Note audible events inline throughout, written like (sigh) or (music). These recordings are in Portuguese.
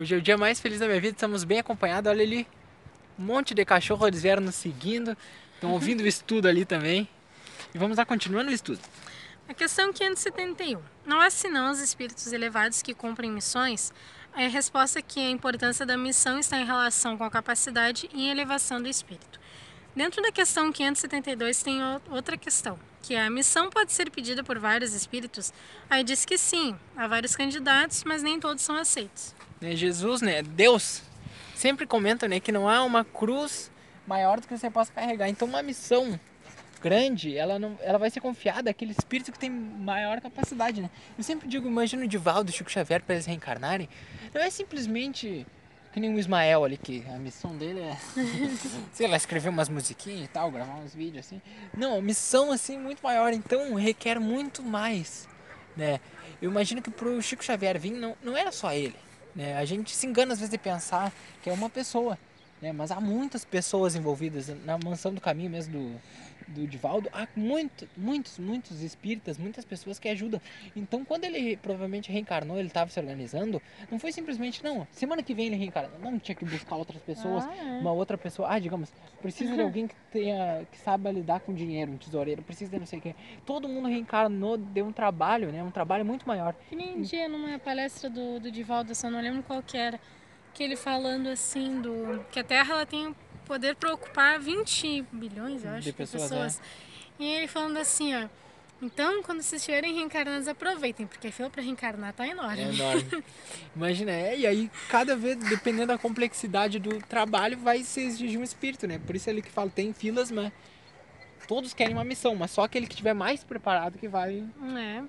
Hoje é o dia mais feliz da minha vida, estamos bem acompanhados. Olha ali, um monte de cachorro, eles vieram nos seguindo, estão ouvindo o (laughs) estudo ali também. E vamos lá continuando o estudo. A questão 571. Não há senão os espíritos elevados que cumprem missões? A resposta é que a importância da missão está em relação com a capacidade e elevação do espírito. Dentro da questão 572 tem outra questão, que é a missão pode ser pedida por vários espíritos? Aí diz que sim, há vários candidatos, mas nem todos são aceitos né, Jesus, né, Deus, sempre comenta né, que não há uma cruz maior do que você possa carregar. Então uma missão grande, ela não, ela vai ser confiada àquele espírito que tem maior capacidade, né? Eu sempre digo, imagina o Divaldo, Chico Xavier para eles reencarnarem, não é simplesmente que nem o Ismael ali que a missão dele é, (laughs) sei lá, escrever umas musiquinhas e tal, gravar uns vídeos assim. Não, a missão assim muito maior, então requer muito mais, né? Eu imagino que pro Chico Xavier vir não, não era só ele. Né? A gente se engana às vezes de pensar que é uma pessoa, né? mas há muitas pessoas envolvidas na mansão do caminho mesmo do, do Divaldo, há muito, muitos, muitos espíritas, muitas pessoas que ajudam. Então, quando ele provavelmente reencarnou, ele estava se organizando, não foi simplesmente, não, semana que vem ele reencarnou. Não, tinha que buscar outras pessoas, ah, é. uma outra pessoa. Ah, digamos, precisa de alguém que tenha, que saiba lidar com dinheiro, um tesoureiro, precisa de não sei o quê. Todo mundo reencarnou, deu um trabalho, né? Um trabalho muito maior. Que nem um dia numa palestra do, do Divaldo, eu não lembro qual que era, que ele falando assim, do que a Terra ela tem poder para ocupar 20 bilhões, eu acho, de pessoas. De pessoas. É. E ele falando assim, ó. Então, quando vocês estiverem reencarnados, aproveitem, porque a fila para reencarnar tá enorme. É (laughs) enorme. Imagina, é, e aí cada vez, dependendo da complexidade do trabalho, vai se exigir um espírito, né? Por isso ele que fala, tem filas, mas todos querem uma missão, mas só aquele que estiver mais preparado que vai. É.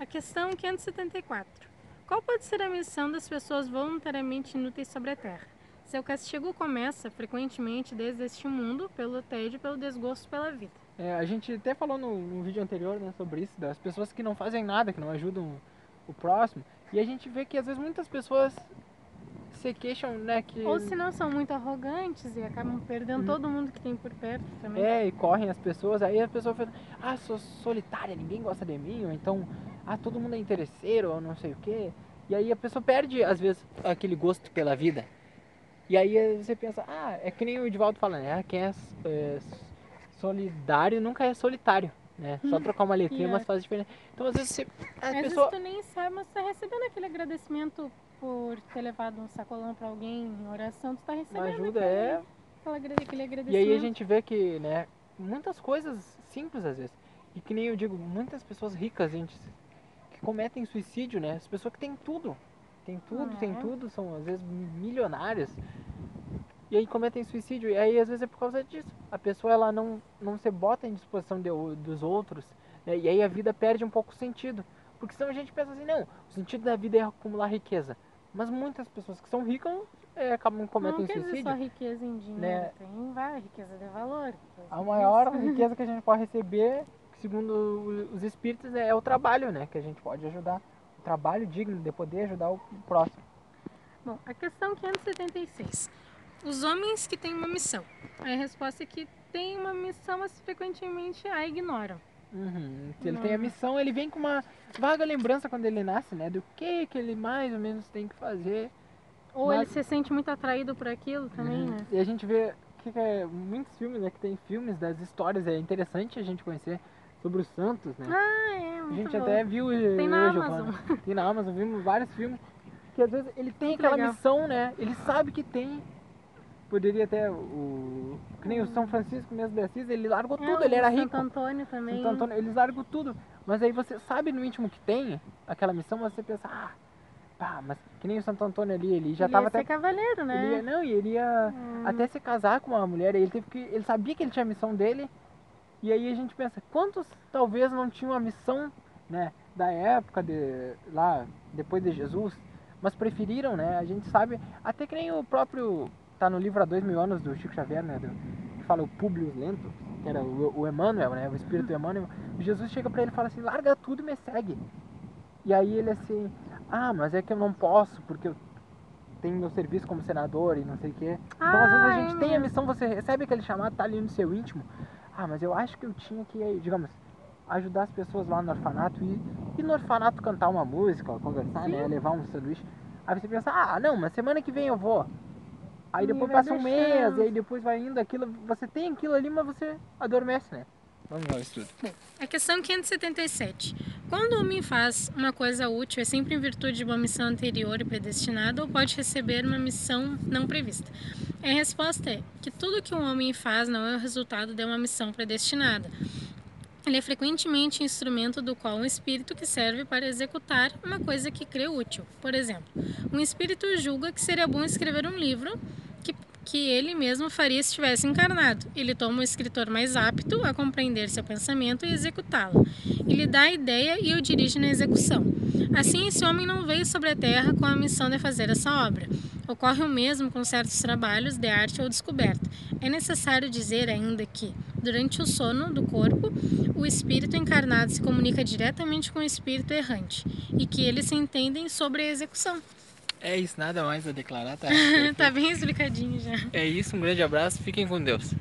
A questão 574. Qual pode ser a missão das pessoas voluntariamente inúteis sobre a Terra? Seu castigo começa frequentemente desde este mundo, pelo tédio, pelo desgosto pela vida. É, a gente até falou no, no vídeo anterior né, sobre isso, das pessoas que não fazem nada, que não ajudam o próximo. E a gente vê que às vezes muitas pessoas se queixam, né, que... Ou se não são muito arrogantes e acabam perdendo hum. todo mundo que tem por perto também. É, e correm as pessoas, aí a pessoa fala, ah, sou solitária, ninguém gosta de mim, ou então, ah, todo mundo é interesseiro, ou não sei o quê. E aí a pessoa perde, às vezes, aquele gosto pela vida. E aí você pensa, ah, é que nem o Edvaldo fala, né? Quem é, é solidário nunca é solitário. Né? Só (laughs) trocar uma letrinha, yeah. mas faz diferença. Então, às vezes você. A às pessoa... vezes tu nem sabe, mas tu tá recebendo aquele agradecimento por ter levado um sacolão pra alguém em oração, tu tá recebendo. Uma ajuda aquele, é. Aquele agradecimento. E aí a gente vê que, né, muitas coisas simples às vezes. E que nem eu digo, muitas pessoas ricas, gente, que cometem suicídio, né? As pessoas que têm tudo tem tudo, tem é. tudo, são às vezes milionárias. E aí cometem suicídio. E aí às vezes é por causa disso. A pessoa ela não, não se bota em disposição de, dos outros. Né? E aí a vida perde um pouco o sentido. Porque senão a gente pensa assim, não, o sentido da vida é acumular riqueza. Mas muitas pessoas que são ricas é, acabam cometendo não suicídio. Dizer só riqueza em dinheiro, né? tem várias riqueza de valor. A maior (laughs) riqueza que a gente pode receber, segundo os espíritos, é o trabalho, né? Que a gente pode ajudar trabalho digno de poder ajudar o próximo. Bom, a questão 576. Os homens que têm uma missão. A resposta é que tem uma missão, mas frequentemente a ignoram. Uhum. Se ele tem a missão, ele vem com uma vaga lembrança quando ele nasce, né? Do que que ele mais ou menos tem que fazer. Ou mas... ele se sente muito atraído por aquilo também, uhum. né? E a gente vê que, que é muitos filmes, né? Que tem filmes das histórias, é interessante a gente conhecer sobre os Santos, né? Ah, é, A gente bom. até viu Tem na Amazon. Tem na Amazon, vimos vários filmes que às vezes ele tem muito aquela legal. missão, né? Ele sabe que tem. Poderia até o. Que nem o São Francisco mesmo de Assis, ele largou é, tudo, ele era rico. Santo Antônio também. Santo Antônio, eles largam tudo. Mas aí você sabe no íntimo que tem aquela missão, você pensa, ah, pá, mas que nem o Santo Antônio ali, ele já ele tava ia até. ser cavaleiro, né? Ele ia, não, e ele ia hum. até se casar com uma mulher, ele teve que. Ele sabia que ele tinha a missão dele e aí a gente pensa, quantos talvez não tinham a missão, né, da época de lá depois de Jesus, mas preferiram, né? A gente sabe, até que nem o próprio tá no livro há dois mil anos do Chico Xavier, né, do, que fala o Publius Lento, que era o, o Emmanuel, né, o espírito Emmanuel. Jesus chega para ele e fala assim: "Larga tudo e me segue". E aí ele assim: "Ah, mas é que eu não posso porque eu tenho meu serviço como senador e não sei o quê". Então às vezes a gente tem a missão, você recebe aquele chamado, tá ali no seu íntimo ah, mas eu acho que eu tinha que, digamos, ajudar as pessoas lá no orfanato e ir no orfanato cantar uma música, conversar, né? Levar um sanduíche. Aí você pensa, ah, não, mas semana que vem eu vou. Aí E depois passa um mês, e aí depois vai indo aquilo. Você tem aquilo ali, mas você adormece, né? Vamos lá, estudo. A questão 577. Quando o homem faz uma coisa útil, é sempre em virtude de uma missão anterior e predestinada ou pode receber uma missão não prevista? A resposta é que tudo que um homem faz não é o resultado de uma missão predestinada. Ele é frequentemente instrumento do qual um espírito que serve para executar uma coisa que crê útil. Por exemplo, um espírito julga que seria bom escrever um livro que, que ele mesmo faria se estivesse encarnado. Ele toma o escritor mais apto a compreender seu pensamento e executá-lo. Ele dá a ideia e o dirige na execução. Assim, esse homem não veio sobre a terra com a missão de fazer essa obra. Ocorre o mesmo com certos trabalhos de arte ou descoberta. É necessário dizer ainda que, durante o sono do corpo, o espírito encarnado se comunica diretamente com o espírito errante e que eles se entendem sobre a execução. É isso, nada mais a declarar, tá? (laughs) tá bem explicadinho já. É isso, um grande abraço, fiquem com Deus.